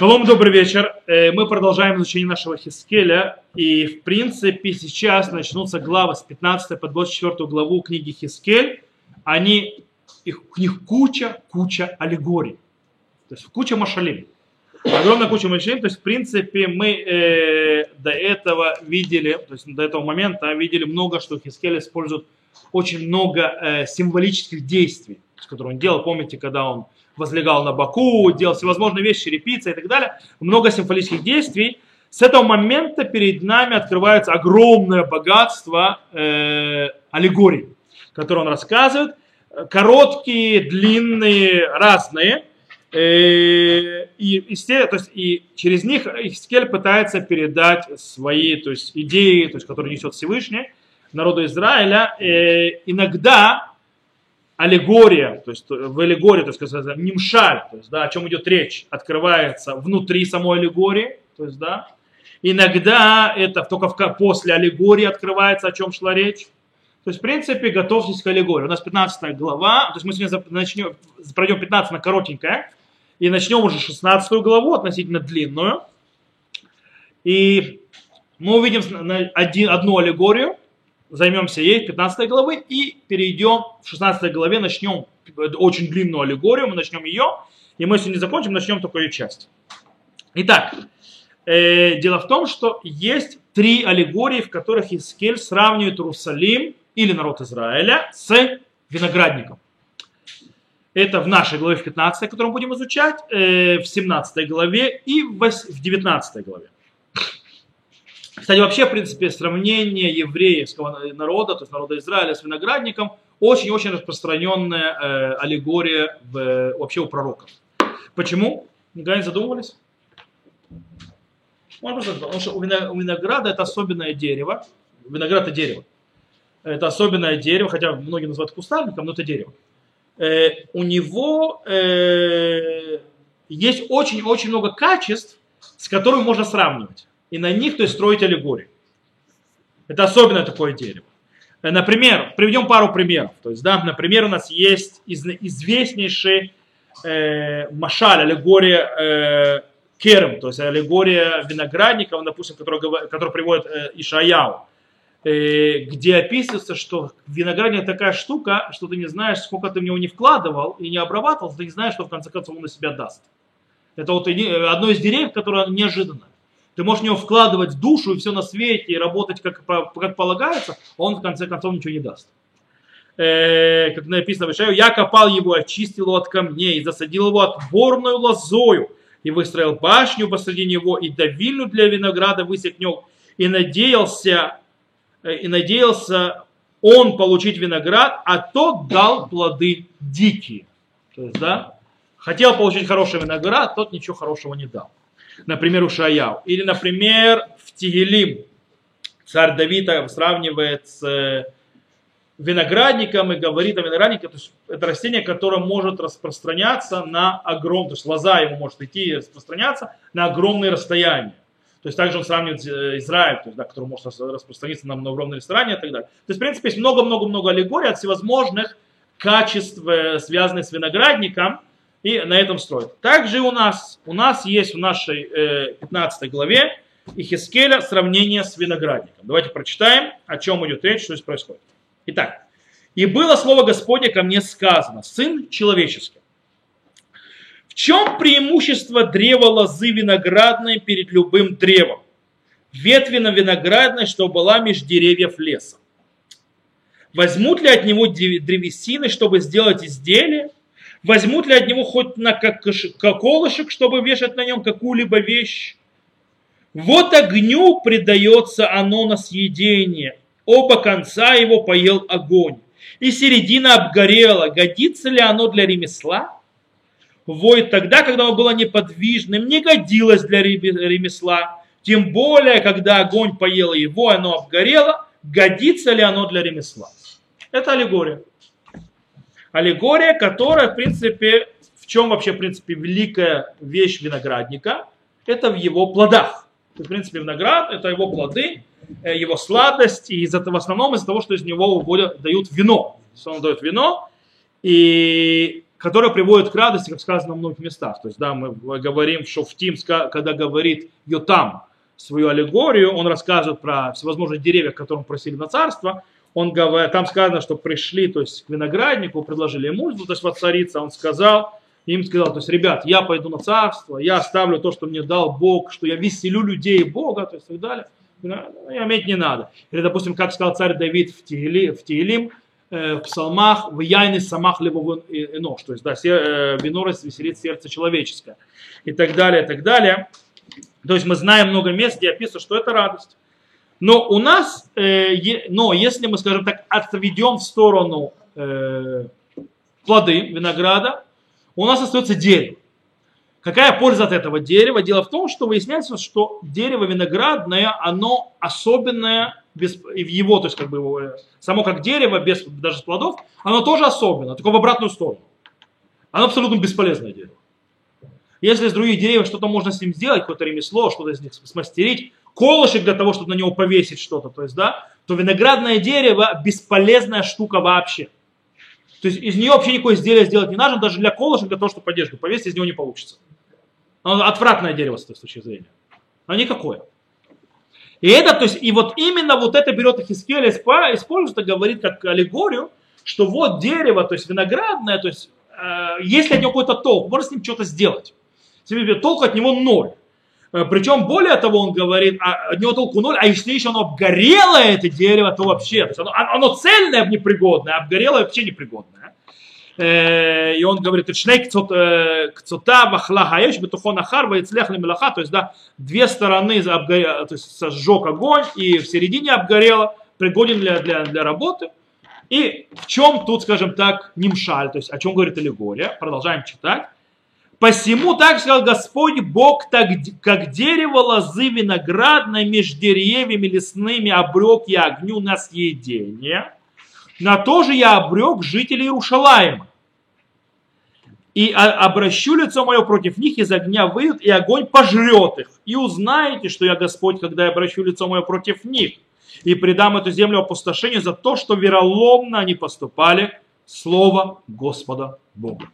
Шалом, добрый вечер. Э, мы продолжаем изучение нашего Хискеля. И, в принципе, сейчас начнутся главы с 15 по 24 главу книги Хискель. Они, их, у них куча, куча аллегорий. То есть куча машалим. Огромная куча машалим. То есть, в принципе, мы э, до этого видели, то есть до этого момента видели много, что Хискель использует очень много э, символических действий, которые он делал. Помните, когда он возлегал на боку, делал всевозможные вещи, черепица и так далее. Много символических действий. С этого момента перед нами открывается огромное богатство э, аллегорий, которые он рассказывает. Короткие, длинные, разные. Э, и, и, то есть, и через них Искель пытается передать свои то есть, идеи, то есть, которые несет Всевышний народу Израиля. Э, иногда аллегория, то есть в аллегории, то есть нимшаль, то есть, да, о чем идет речь, открывается внутри самой аллегории, то есть, да, иногда это только в, после аллегории открывается, о чем шла речь. То есть, в принципе, готовьтесь к аллегории. У нас 15 глава, то есть мы сегодня начнем, пройдем 15 на коротенькое, и начнем уже 16 главу, относительно длинную. И мы увидим один, одну аллегорию, займемся ей 15 главы и перейдем в 16 главе, начнем очень длинную аллегорию, мы начнем ее, и мы если не закончим, начнем только ее часть. Итак, э, дело в том, что есть три аллегории, в которых Искель сравнивает Иерусалим или народ Израиля с виноградником. Это в нашей главе в 15, которую мы будем изучать, э, в 17 главе и в 19 главе. Кстати, вообще, в принципе, сравнение еврейского народа, то есть народа Израиля с виноградником, очень-очень распространенная э, аллегория в, вообще у пророков. Почему? Никогда не задумывались? Потому что у винограда это особенное дерево. Виноград это дерево. Это особенное дерево, хотя многие называют кустарником, но это дерево. Э, у него э, есть очень-очень много качеств, с которыми можно сравнивать и на них то есть, строить аллегории. Это особенно такое дерево. Э, например, приведем пару примеров. То есть, да, например, у нас есть известнейший э, машаль, аллегория э, керм, то есть аллегория виноградников, допустим, который, который приводит э, Ишаяу, э, где описывается, что виноградник такая штука, что ты не знаешь, сколько ты в него не вкладывал и не обрабатывал, ты не знаешь, что в конце концов он на себя даст. Это вот одно из деревьев, которое неожиданно. Ты можешь в него вкладывать душу и все на свете, и работать как, как полагается, а он в конце концов ничего не даст. Э, как написано в Ишаю, я копал его, очистил его от камней, засадил его отборную лозою, и выстроил башню посреди него, и давильню для винограда высекнул, и надеялся, э, и надеялся он получить виноград, а тот дал плоды дикие. То есть, да, хотел получить хороший виноград, тот ничего хорошего не дал например, у Шаяу. Или, например, в Тигелим царь Давид сравнивает с э, виноградником и говорит о винограднике, то есть это растение, которое может распространяться на огромное, то есть лоза его может идти и распространяться на огромные расстояния. То есть также он сравнивает э, Израиль, то есть, да, который может распространиться на, огромные расстояния и так далее. То есть, в принципе, есть много-много-много аллегорий от всевозможных качеств, э, связанных с виноградником, и на этом строят. Также у нас, у нас есть в нашей э, 15 главе Ихискеля сравнение с виноградником. Давайте прочитаем, о чем идет речь, что здесь происходит. Итак, и было слово Господне ко мне сказано, сын человеческий. В чем преимущество древа лозы виноградной перед любым древом? Ветвина виноградной, что была меж деревьев леса. Возьмут ли от него древесины, чтобы сделать изделие? Возьмут ли от него хоть на как, колышек, чтобы вешать на нем какую-либо вещь? Вот огню предается оно на съедение. Оба конца его поел огонь. И середина обгорела. Годится ли оно для ремесла? Воет тогда, когда оно было неподвижным, не годилось для ремесла. Тем более, когда огонь поел его, оно обгорело, годится ли оно для ремесла? Это аллегория аллегория, которая, в принципе, в чем вообще, в принципе, великая вещь виноградника? Это в его плодах. В принципе, виноград – это его плоды, э, его сладость, и из этого, в основном из-за того, что из него выводят, дают вино. Он дает вино, и которое приводит к радости, как сказано в многих местах. То есть, да, мы говорим, что в Тим, когда говорит Йотам свою аллегорию, он рассказывает про всевозможные деревья, которым просили на царство, он говорит, там сказано, что пришли, то есть к винограднику, предложили ему, то есть воцариться, он сказал, им сказал, то есть, ребят, я пойду на царство, я оставлю то, что мне дал Бог, что я веселю людей Бога, то есть и так далее. Ну, иметь не надо. Или, допустим, как сказал царь Давид в, Тиили, в Тиилим, э, в псалмах, в яйны самах либо в нож, то есть, да, э, вино веселит сердце человеческое. И так далее, и так далее. То есть мы знаем много мест, где описано, что это радость. Но у нас, э, но если мы, скажем так, отведем в сторону э, плоды винограда, у нас остается дерево. Какая польза от этого дерева? Дело в том, что выясняется, что дерево виноградное, оно особенное, без, в его, то есть как бы его, э, само как дерево, без даже плодов, оно тоже особенно, только в обратную сторону. Оно абсолютно бесполезное дерево. Если из других деревьев что-то можно с ним сделать, какое-то ремесло, что-то из них смастерить, колышек для того, чтобы на него повесить что-то, то есть, да, то виноградное дерево бесполезная штука вообще. То есть из нее вообще никакое изделие сделать не надо, даже для колышек, для того, чтобы поддержку повесить, из него не получится. Оно отвратное дерево с той точки зрения. Оно никакое. И это, то есть, и вот именно вот это берет Ихискель, использует, и говорит как аллегорию, что вот дерево, то есть виноградное, то есть, э, если от него какой-то толк, можно с ним что-то сделать. Толк от него ноль. Э, Причем более того, он говорит, а, от него толку ноль, а если еще оно обгорело, это дерево, то вообще, то есть оно, оно цельное, непригодное, а обгорелое вообще непригодное. Э, и он говорит, шней кцота вахла хаеш бетухон ахар ваицлех мелаха, то есть, да, две стороны обгорело, то есть сожег огонь, и в середине обгорело, пригоден для, для, для работы. И в чем тут, скажем так, нимшаль, то есть о чем говорит аллегория, продолжаем читать. Посему так сказал Господь Бог, так, как дерево лозы виноградной меж деревьями лесными обрек я огню на съедение, на то же я обрек жителей Иерушалаема. И обращу лицо мое против них, из огня выйдут, и огонь пожрет их. И узнаете, что я Господь, когда я обращу лицо мое против них. И предам эту землю опустошению за то, что вероломно они поступали слово Господа Бога.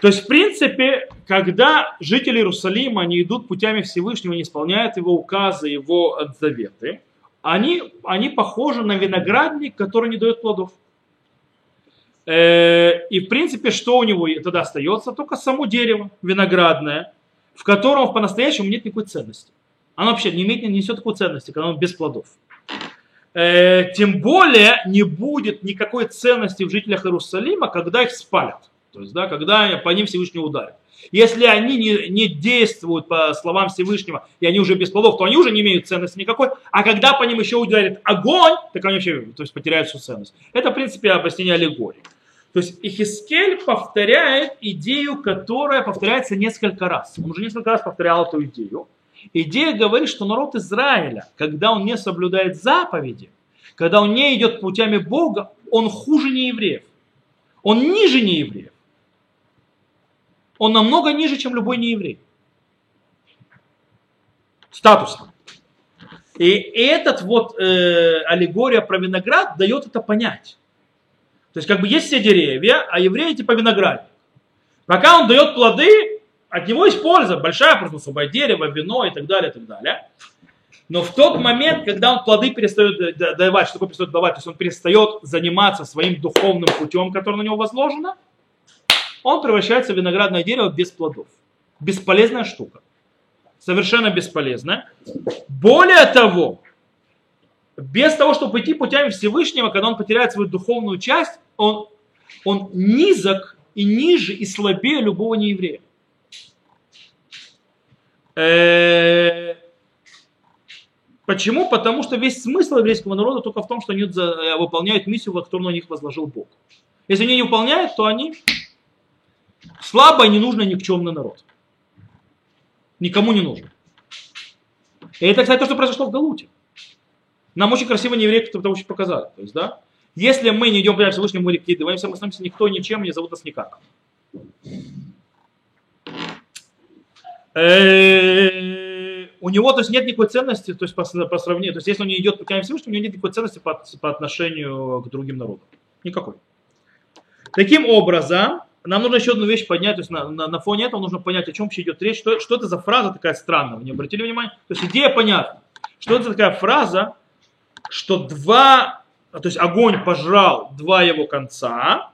То есть, в принципе, когда жители Иерусалима, они идут путями Всевышнего, не исполняют его указы, его заветы, они, они похожи на виноградник, который не дает плодов. Э, и, в принципе, что у него тогда остается? Только само дерево виноградное, в котором по-настоящему нет никакой ценности. Оно вообще не, имеет, не несет такой ценности, когда оно без плодов. Э, тем более не будет никакой ценности в жителях Иерусалима, когда их спалят. То есть, да, когда по ним Всевышний ударит. Если они не, не действуют по словам Всевышнего, и они уже без плодов, то они уже не имеют ценности никакой. А когда по ним еще ударит огонь, так они вообще то есть, потеряют всю ценность. Это, в принципе, объяснение аллегории. То есть Ихискель повторяет идею, которая повторяется несколько раз. Он уже несколько раз повторял эту идею. Идея говорит, что народ Израиля, когда он не соблюдает заповеди, когда он не идет путями Бога, он хуже неевреев. Он ниже неевреев он намного ниже, чем любой нееврей. Статусно. И этот вот э, аллегория про виноград дает это понять. То есть как бы есть все деревья, а евреи типа виноградник. Пока он дает плоды, от него есть польза, большая просто особое дерево, вино и так далее, и так далее. Но в тот момент, когда он плоды перестает давать, что такое перестает давать, то есть он перестает заниматься своим духовным путем, который на него возложено, он превращается в виноградное дерево без плодов. Бесполезная штука. Совершенно бесполезная. Более того, без того, чтобы пойти путями Всевышнего, когда он потеряет свою духовную часть, он, он низок и ниже и слабее любого нееврея. Э, почему? Потому что весь смысл еврейского народа только в том, что они выполняют миссию, которую на них возложил Бог. Если они не выполняют, то они Слабый, ненужный, никчемный народ. Никому не нужен. И это, кстати, то, что произошло в Галуте. Нам очень красиво евреи это очень показали. То есть, да, если мы не идем прямо Всевышнему, мы ликвидируемся, мы становимся никто, ничем, не зовут нас никак. Э, у него, то есть, нет никакой ценности, то есть, по, по сравнению, то есть, если он не идет путями Всевышнего, у него нет никакой ценности по, по отношению к другим народам. Никакой. Таким образом, нам нужно еще одну вещь поднять, то есть на, на, на фоне этого нужно понять, о чем вообще идет речь, что, что это за фраза такая странная, вы не обратили внимания? То есть идея понятна. Что это такая фраза, что два, то есть огонь пожрал два его конца,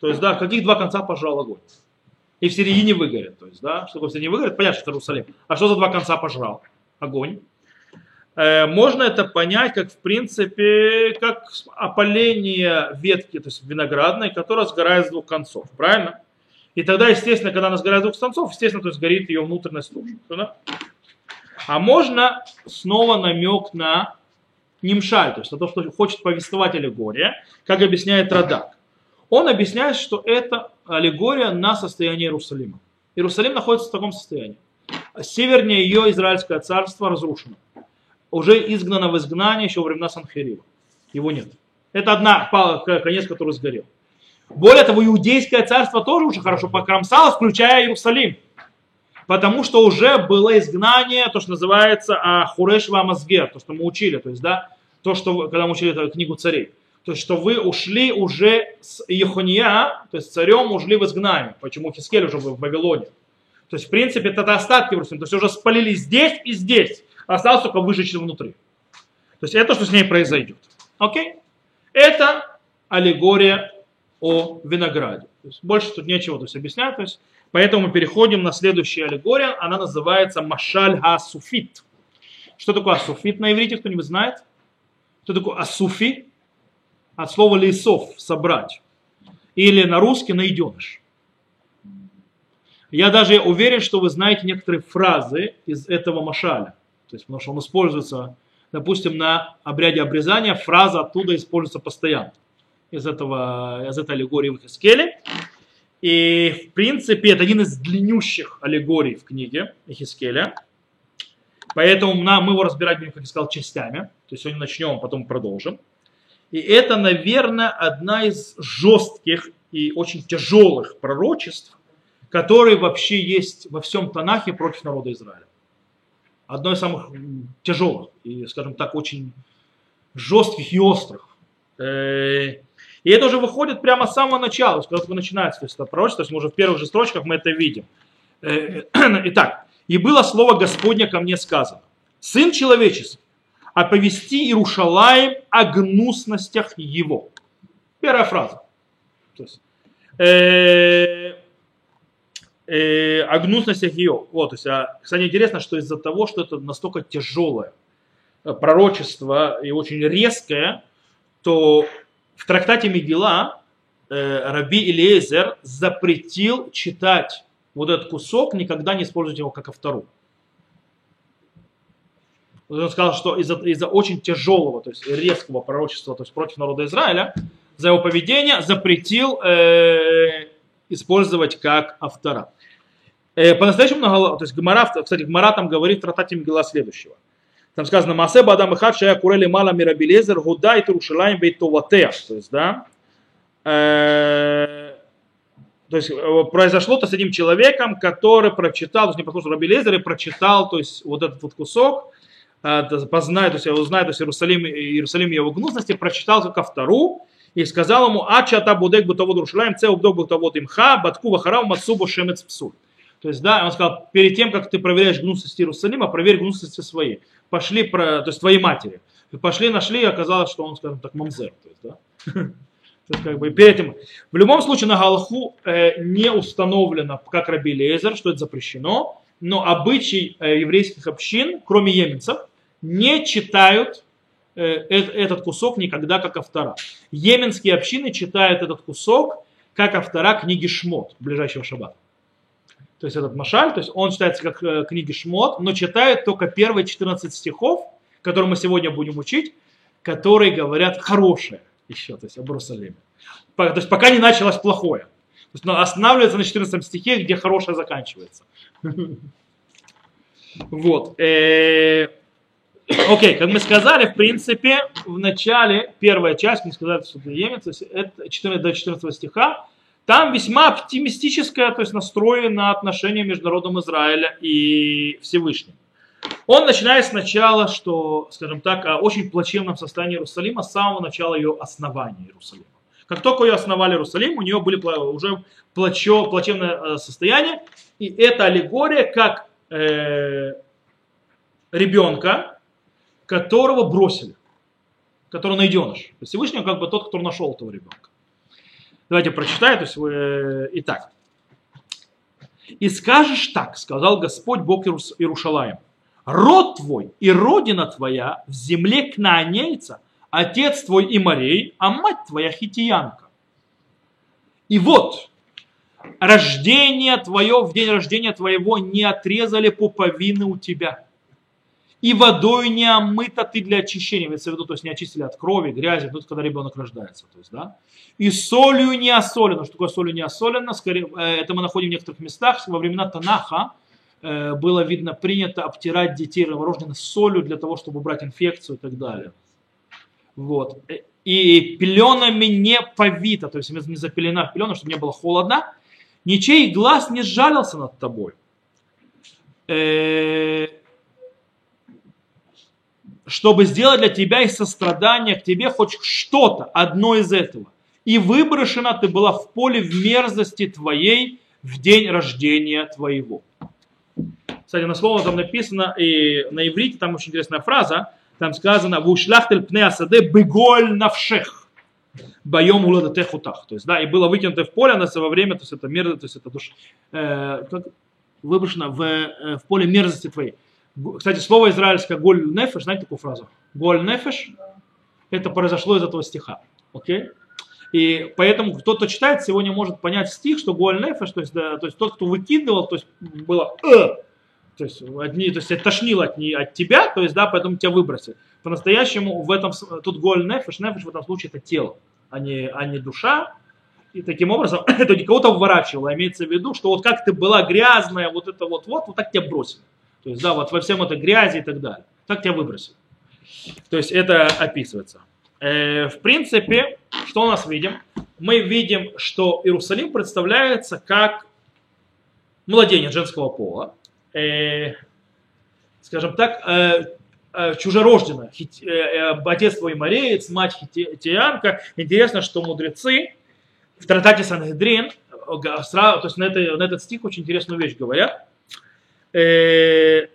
то есть, да, каких два конца пожрал огонь? И в середине выгорит, то есть, да, что в середине выгорит, понятно, что это Иерусалим. А что за два конца пожрал огонь? Э, можно это понять, как в принципе, как опаление ветки, то есть виноградной, которая сгорает с двух концов, правильно? И тогда, естественно, когда она сгорает с двух концов, естественно, то есть горит ее внутренность тоже. Да? А можно снова намек на нимшаль, то есть на то, что хочет повествовать аллегория, как объясняет Радак. Он объясняет, что это аллегория на состояние Иерусалима. Иерусалим находится в таком состоянии. Севернее ее Израильское царство разрушено уже изгнано в изгнание еще во времена Санхерива. Его нет. Это одна конец, который сгорел. Более того, иудейское царство тоже уже хорошо покромсало, включая Иерусалим. Потому что уже было изгнание, то, что называется а, Хуреш Мазгер, то, что мы учили, то есть, да, то, что, когда мы учили эту книгу царей. То есть, что вы ушли уже с Ехония, то есть царем ушли в изгнание. Почему Хискель уже в Вавилоне. То есть, в принципе, это остатки Иерусалима. То есть, уже спалили здесь и здесь осталось только выжечь внутри. То есть это, что с ней произойдет. Окей? Это аллегория о винограде. То есть больше тут нечего то есть, объяснять. То есть, поэтому мы переходим на следующую аллегорию. Она называется Машаль Асуфит. Что такое асуфит на иврите, кто-нибудь знает? Что такое асуфи? От слова лесов, собрать. Или на русский найденыш. Я даже уверен, что вы знаете некоторые фразы из этого машаля. То есть, потому что он используется, допустим, на обряде обрезания, фраза оттуда используется постоянно из, этого, из этой аллегории в Хискеле. И, в принципе, это один из длиннющих аллегорий в книге Хискеля. Поэтому нам, мы его разбирать будем, как я сказал, частями. То есть сегодня начнем, потом продолжим. И это, наверное, одна из жестких и очень тяжелых пророчеств, которые вообще есть во всем Танахе против народа Израиля одно из самых тяжелых и, скажем так, очень жестких и острых. Э, и это уже выходит прямо с самого начала, когда только начинается то есть, это пророчество, то есть мы уже в первых же строчках мы это видим. Э, итак, и было слово Господня ко мне сказано, Сын человеческий, оповести Иерушалаем о гнусностях его. Первая фраза. То есть, э, э, о гнусностях ее. Вот, то есть, а, кстати, интересно, что из-за того, что это настолько тяжелое э, пророчество и очень резкое, то в трактате Мегила э, Раби Илиезер запретил читать вот этот кусок, никогда не использовать его как автору. Он сказал, что из-за из очень тяжелого, то есть резкого пророчества, то есть против народа Израиля, за его поведение запретил э, использовать как автора. Э, по-настоящему, то есть Гмара, кстати, Гмара там говорит в Тратате Мгила следующего. Там сказано, Масе Бадам Ихад Шая Курели Мала Мирабелезер Гуда и Турушалаем Бейтоватеа. То есть, да, э, то есть э, произошло-то с одним человеком, который прочитал, то есть не послушал Раби Лезер и прочитал, то есть вот этот вот кусок, познает, то есть узнает, то есть Иерусалим, Иерусалим его гнусности, прочитал как автору, и сказал ему, ачата будек бутовод Рушалаем, це убдок бутовод имха, батку вахарав мацубу шемец псуль. То есть, да, он сказал, перед тем, как ты проверяешь гнусности Иерусалима, проверь гнусности свои. Пошли, про, то есть твоей матери. Пошли, нашли, и оказалось, что он, скажем так, мамзер. То есть, да? То есть, как бы, перед этим. В любом случае на Галаху э, не установлено, как Раби Лезер, что это запрещено, но обычай э, еврейских общин, кроме еменцев, не читают э, этот кусок никогда как автора. Йеменские общины читают этот кусок как автора книги Шмот, ближайшего шаббата то есть этот Машаль, то есть он читается как э, книги Шмот, но читает только первые 14 стихов, которые мы сегодня будем учить, которые говорят хорошее еще, то есть об Иерусалиме. То есть пока не началось плохое. То есть останавливается на 14 стихе, где хорошее заканчивается. Вот. Э, окей, как мы сказали, в принципе, в начале, первая часть, мы сказали, что это это 14 до 14 стиха, там весьма оптимистическое, то есть настроение на отношения между народом Израиля и Всевышним. Он начинает сначала, что, скажем так, о очень плачевном состоянии Иерусалима с самого начала ее основания Иерусалима. Как только ее основали Иерусалим, у нее были уже плачо, плачевное э, состояние. И это аллегория как э, ребенка, которого бросили, который найденыш. Всевышний как бы тот, кто нашел этого ребенка. Давайте прочитаю. То есть вы, э, итак. И скажешь так, сказал Господь Бог Иерушалаем. Род твой и родина твоя в земле кнаанейца, отец твой и морей, а мать твоя хитиянка. И вот, рождение твое, в день рождения твоего не отрезали пуповины у тебя. И водой не омыта ты для очищения, имеется в виду, то есть не очистили от крови, грязи, тут когда ребенок рождается. То есть, да? И солью не осолено. Что такое солью не осолено? Скорее, э, это мы находим в некоторых местах. Во времена Танаха э, было, видно, принято обтирать детей новорожденных солью для того, чтобы убрать инфекцию и так далее. Вот. И пеленами не повито, то есть не запелена в пелену, чтобы не было холодно. Ничей глаз не сжалился над тобой. Чтобы сделать для тебя из сострадания к тебе хоть что-то, одно из этого. И выброшена ты была в поле в мерзости твоей в день рождения твоего. Кстати, на слово там написано, и на иврите там очень интересная фраза, там сказано, в ушлахтель пне асаде беголь навшех. Боем уладатехутах. То есть, да, и было выкинуто в поле на во время, то есть это мерзость, то есть это душ, э, выброшено в, э, в поле мерзости твоей. Кстати, слово израильское голь нефеш, знаете такую фразу? Голь нефеш, это произошло из этого стиха. Окей? И поэтому кто-то читает, сегодня может понять стих, что голь нефеш, то есть, да, то есть тот, кто выкидывал, то есть было э, то есть, одни, то есть это тошнило от, не, от тебя, то есть, да, поэтому тебя выбросили. По-настоящему в этом, тут голь нефеш, нефеш в этом случае это тело, а не, а не душа. И таким образом это не кого-то вворачивало, имеется в виду, что вот как ты была грязная, вот это вот, вот, вот так тебя бросили. То есть, да, вот во всем это грязи и так далее. Так тебя выбросили. То есть это описывается. Э, в принципе, что у нас видим? Мы видим, что Иерусалим представляется как младенец женского пола, э, скажем так, э, э, чужерожденная, хит, э, э, отец твой мореец, мать хитиянка. Интересно, что мудрецы в Тратате Сангедрин, то есть на, это, на этот стих очень интересную вещь говорят. Э,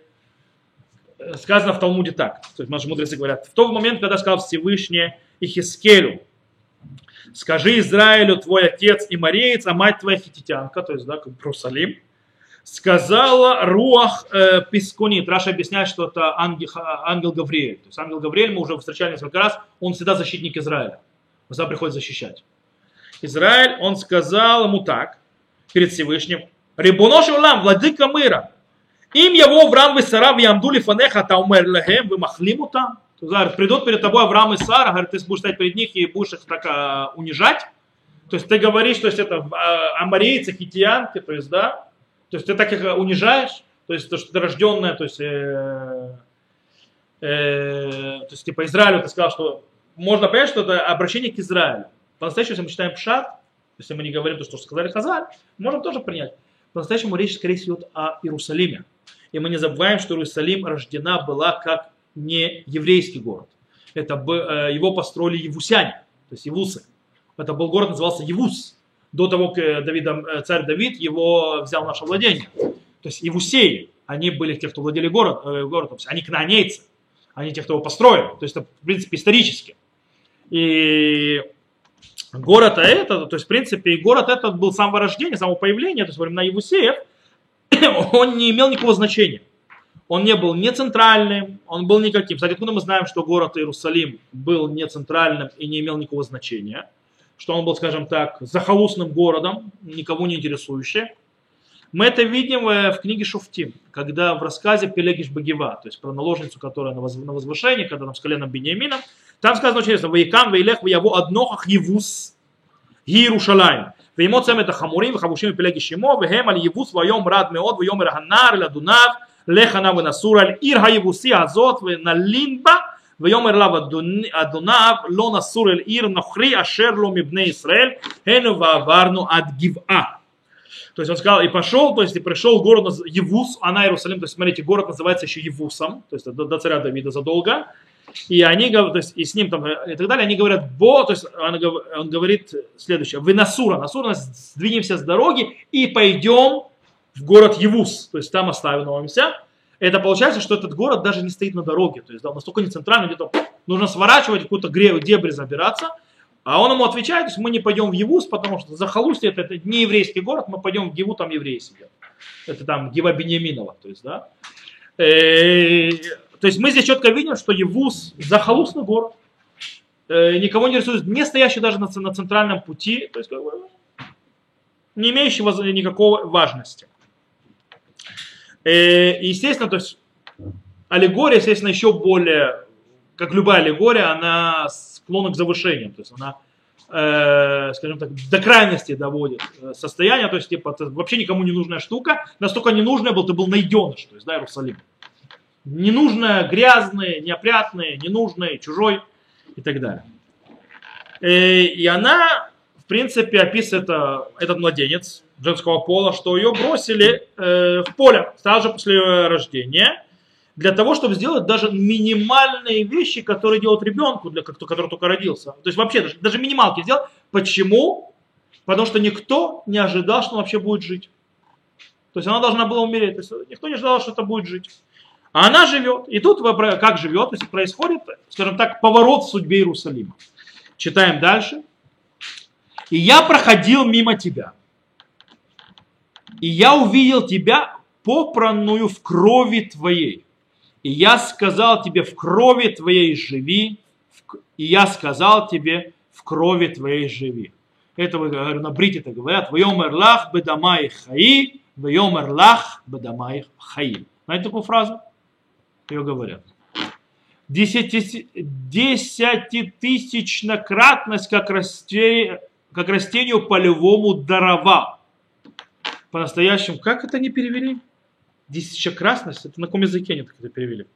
сказано в Талмуде так, то есть наши мудрецы говорят, в тот момент, когда сказал Всевышний Ихискелю, скажи Израилю, твой отец и мореец, а мать твоя хититянка, то есть, да, как Иерусалим, сказала Руах э, Пискунит. Раша объясняет, что это ангел, ангел Гавриэль. То есть ангел Гавриэль, мы уже встречали несколько раз, он всегда защитник Израиля. Он всегда приходит защищать. Израиль, он сказал ему так, перед Всевышним, Рибуноши улам, владыка мира, им его Авраам и Сара в Ямдули фанеха таумер лехем, вы махлиму там. Придут перед тобой Авраам и Сара, говорит, ты будешь стоять перед них и будешь их так а, унижать. То есть ты говоришь, что есть это а, амарейцы, хитиянки, то есть, да, то есть ты так их унижаешь, то есть то, что ты рожденная, то есть, э, э, то есть типа Израилю ты сказал, что можно понять, что это обращение к Израилю. По-настоящему, если мы читаем Пшат, если мы не говорим то, что сказали Хазаль, можем тоже принять. По-настоящему речь, скорее всего, идет о Иерусалиме. И мы не забываем, что Иерусалим рождена была как не еврейский город. Это э, его построили евусяне, то есть евусы. Это был город, назывался Евус до того, как э, Давидом, э, царь Давид его взял в наше владение. То есть Евусеи, они были те, кто владели город, городом, они кнаанейцы, они те, кто его построили. То есть это, в принципе, исторически. И город этот, то есть, в принципе, город этот был с самого рождения, самого появления, то есть во времена Евусеев, он не имел никакого значения. Он не был не центральным, он был никаким. Кстати, откуда мы знаем, что город Иерусалим был не центральным и не имел никакого значения? что он был, скажем так, захолустным городом, никого не интересующим. Мы это видим э, в книге Шуфтим, когда в рассказе Пелегиш Багива, то есть про наложницу, которая на возвышении, когда там с коленом Бениамином, там сказано очень интересно, «Ваикам вейлех ваяву однохах евус Иерушалаем». ועמו צמד החמורים וחבושים מפלג שמו והם על יבוס ויום רד מאוד ויאמר הנער אל אדוניו לך נא ונסור על עיר היבוסי הזאת ונלין בה ויאמר לה אדוניו לא נסור אל עיר נוכרי אשר לא מבני ישראל הנו ועברנו עד גבעה. То есть он сказал, и пошел, то есть и пришел в город Евус, она Иерусалим, то есть смотрите, город называется еще Евусом, то есть до, до царя Давида задолго. и они говорят, то есть, и с ним там, и так далее, они говорят, бо, то есть он, он говорит следующее, вы Насура, Насура, сдвинемся с дороги и пойдем в город Евус, то есть там остановимся. Это получается, что этот город даже не стоит на дороге, то есть да, настолько не центральный, где-то нужно сворачивать, какую-то дебри забираться. А он ему отвечает, то есть мы не пойдем в Евус, потому что за Халусти это, это не еврейский город, мы пойдем в Гиву, там евреи сидят. Это там Гива Бениаминова, то есть, да. Э, то есть мы здесь четко видим, что Евус захолустный город, э, никого не рисует, не стоящий даже на, центральном пути, то есть как бы, не имеющий никакой важности. Э, естественно, то есть аллегория, естественно, еще более, как любая аллегория, она склонна к завышению, то есть она э, скажем так, до крайности доводит состояние, то есть, типа, вообще никому не нужная штука, настолько ненужная был, ты был найденыш, то есть, да, Иерусалим ненужное, грязное, неопрятное, ненужное, чужой и так далее. Э, и она, в принципе, описывает это, этот младенец женского пола, что ее бросили э, в поле сразу же после рождения, для того, чтобы сделать даже минимальные вещи, которые делают ребенку, для, который только родился. То есть вообще даже, даже минималки сделать. Почему? Потому что никто не ожидал, что он вообще будет жить. То есть она должна была умереть. То есть никто не ожидал, что это будет жить. А она живет. И тут как живет, то есть происходит, скажем так, поворот в судьбе Иерусалима. Читаем дальше. И я проходил мимо тебя. И я увидел тебя попранную в крови твоей. И я сказал тебе, в крови твоей живи. И я сказал тебе, в крови твоей живи. Это говорю, на брите это говорят. Вайомер лах бедамай хаи, вайомер лах бедамай хаи. Знаете такую фразу? Ее говорят. Десятитысячнократность, как, расте, как растению полевому дарова. По-настоящему, как это не перевели? Десятичекратность, это на каком языке они так это перевели?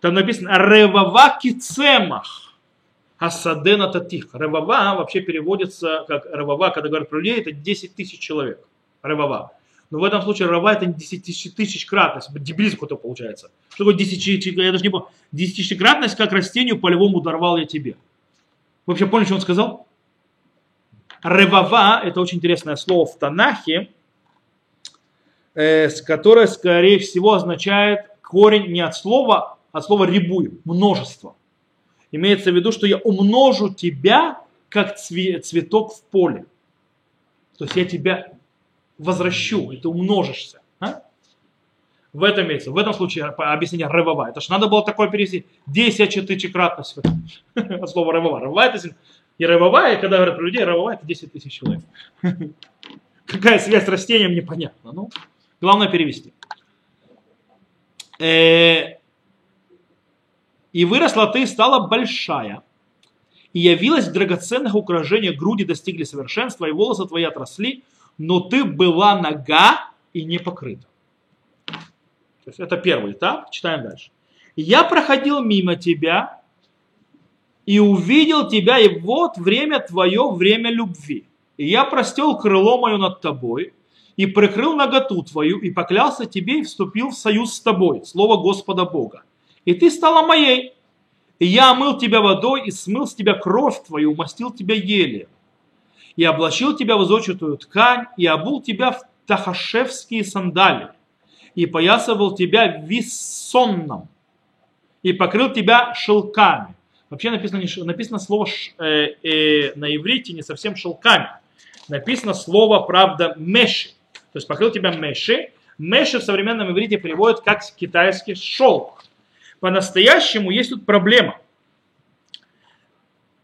Там написано «ревава кицемах». Асадена татих. Ревава вообще переводится как ревава, когда говорят про людей, это 10 тысяч человек. Ревава. Но в этом случае рава это 10 тысяч кратность, дебилизм какой-то получается. Что такое 10 я даже не помню, 10 кратность, как растению полевому дарвал я тебе. Вы вообще поняли, что он сказал? Ревава, это очень интересное слово в Танахе, э, которое, скорее всего, означает корень не от слова, а от слова рибуй, множество. Имеется в виду, что я умножу тебя, как цветок в поле. То есть я тебя возвращу, и ты умножишься. А? В этом имеется. В этом случае объяснение ревова. Это же надо было такое перевести. Десятитысячекратность от слова ревова. Ревова это и ревова, и когда говорят про людей, ревова это 10 тысяч человек. Какая связь с растением, непонятно. Ну, главное перевести. Э, и выросла ты, стала большая, и явилась в драгоценных украшениях груди достигли совершенства, и волосы твои отросли, но ты была нога и не покрыта. То есть это первый этап. Читаем дальше. Я проходил мимо тебя и увидел тебя, и вот время твое, время любви. И я простел крыло мое над тобой, и прикрыл наготу твою, и поклялся тебе, и вступил в союз с тобой, слово Господа Бога. И ты стала моей. И я омыл тебя водой, и смыл с тебя кровь твою, умастил тебя еле и облачил тебя в зодчатую ткань, и обул тебя в тахашевские сандали, и поясывал тебя виссонном, и покрыл тебя шелками. Вообще написано, написано слово э, э, на иврите не совсем шелками. Написано слово, правда, меши. То есть покрыл тебя меши. Меши в современном иврите переводят как китайский шелк. По-настоящему есть тут проблема.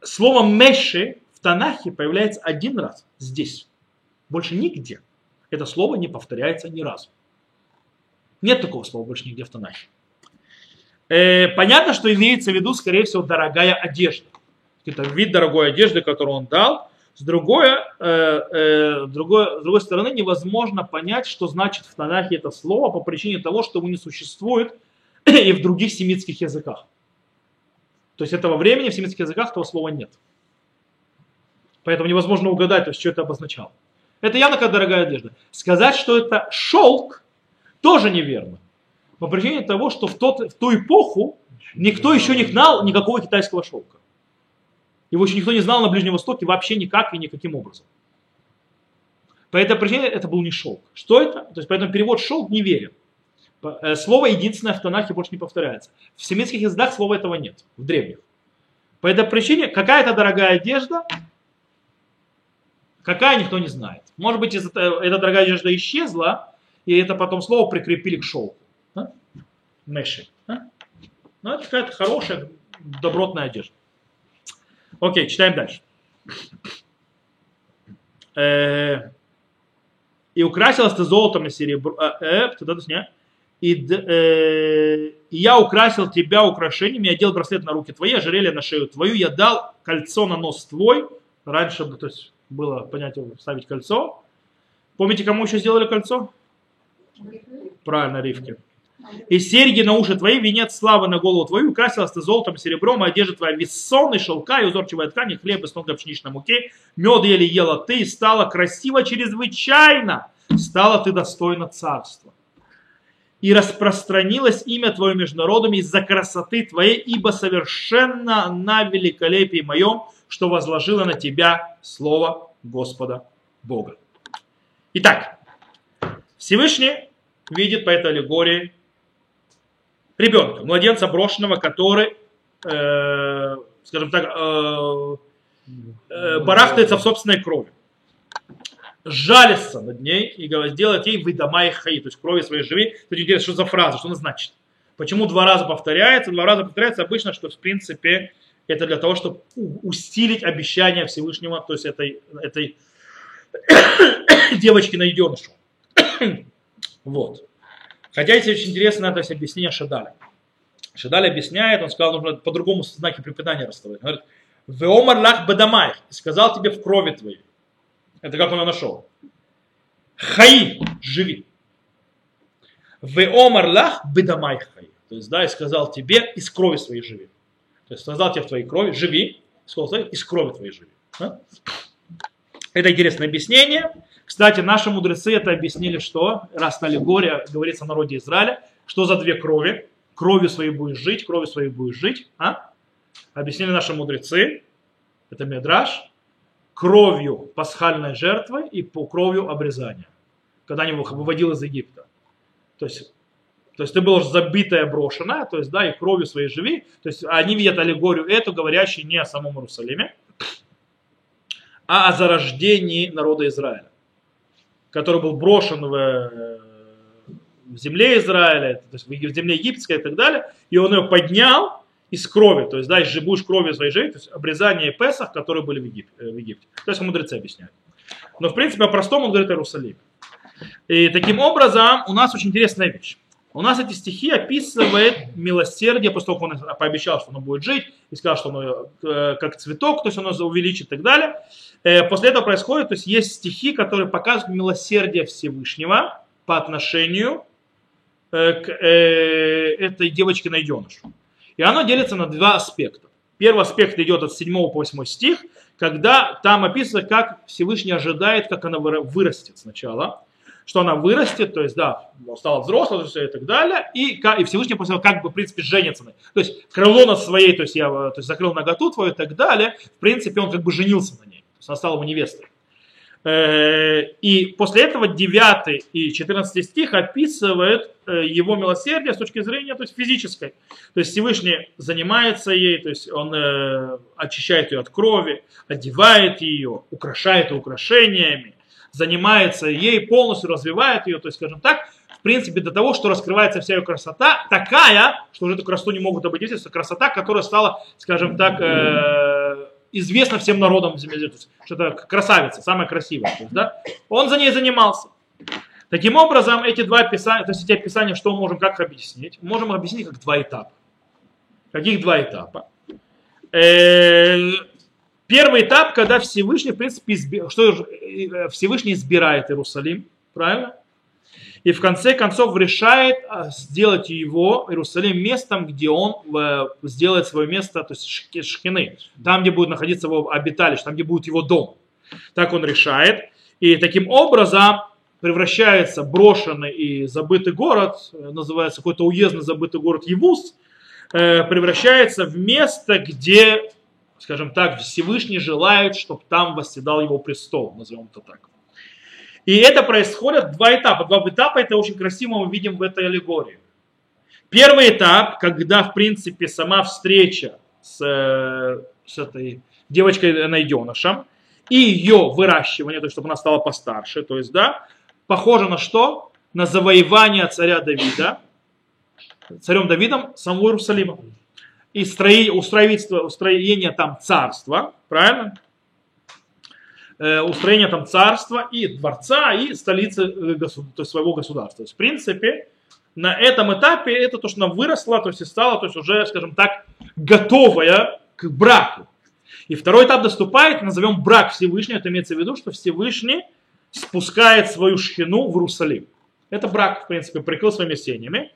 Слово меши Танахе появляется один раз здесь. Больше нигде. Это слово не повторяется ни разу. Нет такого слова больше нигде в Танахе. Э, понятно, что имеется в виду, скорее всего, дорогая одежда. Это вид дорогой одежды, которую он дал. С другой, э, э, другой, с другой стороны, невозможно понять, что значит в Танахе это слово по причине того, что его не существует и в других семитских языках. То есть этого времени в семитских языках этого слова нет. Поэтому невозможно угадать, то есть, что это обозначало. Это явно как дорогая одежда. Сказать, что это шелк, тоже неверно. По причине того, что в, тот, в ту эпоху Никто еще не знал никакого китайского шелка. Его еще никто не знал на Ближнем Востоке вообще никак и никаким образом. По этой причине это был не шелк. Что это? То есть поэтому перевод шелк не верен. Э, слово единственное в Танахе больше не повторяется. В семитских языках слова этого нет, в древних. По этой причине какая-то дорогая одежда, какая никто не знает. Может быть, эта дорогая одежда исчезла, и это потом слово прикрепили к шелку. Да? Меши. Да? Ну, это какая-то хорошая, добротная одежда. Окей, читаем дальше. Э, и украсилась ты золотом и серебром. Э, э, э, и я украсил тебя украшениями, я одел браслет на руки твои, ожерелье на шею твою, я дал кольцо на нос твой. Раньше то есть, было понятие ставить кольцо. Помните, кому еще сделали кольцо? Правильно, Ривке. И серьги на уши твои, венец славы на голову твою, украсилась ты золотом, серебром, одежда твоя весон и шелка, и узорчивая ткань, и хлеб из тонкой пшеничной муки, мед еле ела ты, и стала красиво чрезвычайно, стала ты достойна царства. И распространилось имя твое между народами из-за красоты твоей, ибо совершенно на великолепии моем, что возложило на тебя слово Господа Бога. Итак, Всевышний видит по этой аллегории ребенка, младенца брошенного, который, э, скажем так, э, э, барахтается в собственной крови. Жалится над ней и делает ей выдамай хаи, то есть крови своей живи. Тут интересно, что за фраза, что она значит. Почему два раза повторяется? Два раза повторяется обычно, что в принципе это для того, чтобы усилить обещание Всевышнего, то есть этой, этой девочки найденышу. вот. Хотя здесь очень интересно это объяснение Шадаля. Шадаль объясняет, он сказал, нужно по-другому знаки препинания расставлять. Он говорит, Веомар лах бадамай, сказал тебе в крови твоей. Это как он ее нашел. Хаи, живи. Веомар лах бедамай хаи. То есть, да, и сказал тебе, из крови своей живи. То есть, сказал тебе в твоей крови, живи, сказал из крови твоей живи. Это интересное объяснение. Кстати, наши мудрецы это объяснили, что, раз на аллегория говорится о народе Израиля, что за две крови, кровью своей будешь жить, кровью своей будешь жить. А? Объяснили наши мудрецы, это Медраж, кровью пасхальной жертвы и по кровью обрезания, когда они выводил из Египта. То есть, то есть ты был забитая, брошенная, то есть, да, и кровью своей живи. То есть они видят аллегорию эту, говорящую не о самом Иерусалиме, а о зарождении народа Израиля который был брошен в, э, в земле Израиля, то есть в земле египетской и так далее, и он ее поднял из крови, то есть, да, из будешь крови своей жизни, то есть обрезание Песах, которые были в Египте. Э, в Египте. То есть мудрецы объясняют. Но в принципе о простом он говорит о Иерусалиме. И таким образом у нас очень интересная вещь. У нас эти стихи описывает милосердие, после того, как он пообещал, что оно будет жить, и сказал, что оно э, как цветок, то есть оно увеличит и так далее. Э, после этого происходит, то есть есть стихи, которые показывают милосердие Всевышнего по отношению э, к этой девочке найденышу. И оно делится на два аспекта. Первый аспект идет от 7 по 8 стих, когда там описано, как Всевышний ожидает, как она вырастет сначала что она вырастет, то есть, да, стала взрослой и так далее, и, и Всевышний после как бы, в принципе, женится. То есть, крыло над своей, то есть, я то есть, закрыл наготу твою и так далее, в принципе, он как бы женился на ней, то есть, она стала его невестой. Э, и после этого 9 и 14 стих описывают э, его милосердие с точки зрения то есть, физической. То есть Всевышний занимается ей, то есть он э, очищает ее от крови, одевает ее, украшает ее украшениями, занимается ей, полностью развивает ее, то есть, скажем так, в принципе, до того, что раскрывается вся ее красота, такая, что уже эту красоту не могут обойти, это красота, которая стала, скажем так, э, известна всем народам земли, то есть, что это красавица, самая красивая, то есть, да, он за ней занимался. Таким образом, эти два описания, то есть эти описания, что мы можем как объяснить? Можем объяснить как два этапа. Каких два этапа? Первый этап, когда Всевышний, в принципе, изби... что э, Всевышний избирает Иерусалим, правильно? И в конце концов решает а, сделать его, Иерусалим, местом, где он э, сделает свое место, то есть шхины, там, где будет находиться его обиталище, там, где будет его дом. Так он решает. И таким образом превращается брошенный и забытый город, э, называется какой-то уездный забытый город Евус, превращается в место, где, скажем так, Всевышний желает, чтобы там восседал его престол, назовем это так. И это происходит два этапа. Два этапа это очень красиво мы видим в этой аллегории. Первый этап, когда, в принципе, сама встреча с, э, с этой девочкой найденышем и ее выращивание, то есть чтобы она стала постарше, то есть, да, похоже на что? На завоевание царя Давида, царем Давидом самого Иерусалима. И строительство, устроение там царства, правильно? Э, устроение там царства и дворца, и столицы э, то есть своего государства. То есть, в принципе, на этом этапе это то, что она выросла, то есть и стала, то есть уже, скажем так, готовая к браку. И второй этап наступает, назовем брак Всевышнего, это имеется в виду, что Всевышний спускает свою шхину в Иерусалим. Это брак, в принципе, прикрыл своими семьями.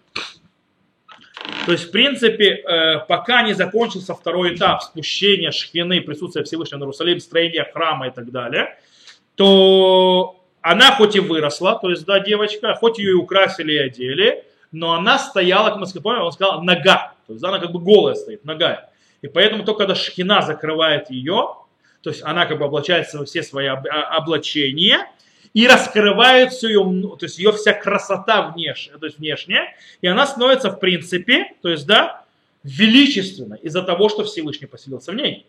То есть, в принципе, э, пока не закончился второй этап спущения шхины, присутствия Всевышнего на Иерусалим, строения храма и так далее, то она хоть и выросла, то есть, да, девочка, хоть ее и украсили и одели, но она стояла, как мы помним, он сказал, нога. То есть, она как бы голая стоит, нога. И поэтому только когда шхина закрывает ее, то есть она как бы облачается во все свои облачения, и раскрывает всю ее, то есть ее вся красота внешняя, то есть внешняя, и она становится в принципе, то есть да, величественно из-за того, что Всевышний поселился в ней.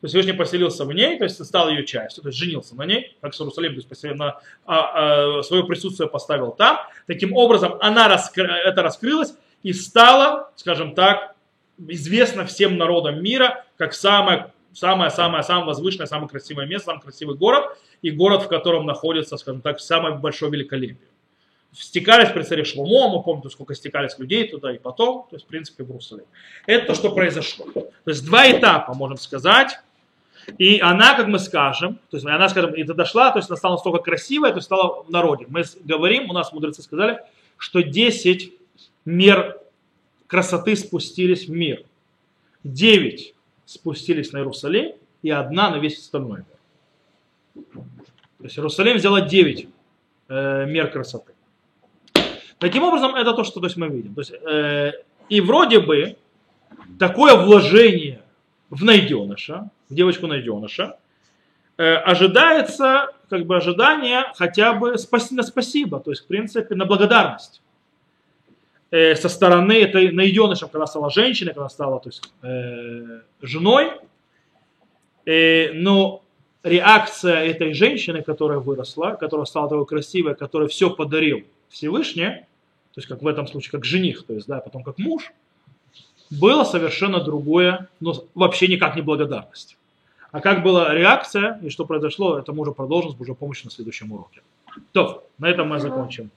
То есть Всевышний поселился в ней, то есть стал ее частью, то есть женился на ней, как с Иерусалим, то есть поселил а, а, свое присутствие поставил там. Таким образом, она раскры, это раскрылась и стала, скажем так, известна всем народам мира как самое самое-самое-самое возвышенное, самое красивое место, самый красивый город и город, в котором находится, скажем так, самое большое великолепие. Стекались при царе Шломо, мы помним, сколько стекались людей туда и потом, то есть, в принципе, в Иерусалим. Это то, что произошло. То есть, два этапа, можем сказать. И она, как мы скажем, то есть она, скажем, и дошла, то есть она стала настолько красивая, то есть стала в народе. Мы говорим, у нас мудрецы сказали, что 10 мер красоты спустились в мир. 9 спустились на Иерусалим, и одна на весь остальной мир. То есть Иерусалим взяла 9 э, мер красоты. Таким образом, это то, что то есть, мы видим. То есть, э, и вроде бы такое вложение в найденыша, в девочку найденыша, э, ожидается, как бы ожидание хотя бы спаси, на спасибо, то есть, в принципе, на благодарность э, со стороны этой найденышем, когда стала женщиной, когда стала то есть, э, женой. Э, но реакция этой женщины, которая выросла, которая стала такой красивой, которая все подарил Всевышний, то есть как в этом случае, как жених, то есть, да, потом как муж, было совершенно другое, но вообще никак не благодарность. А как была реакция и что произошло, это мы уже продолжим с Божьей помощью на следующем уроке. То, на этом мы закончим.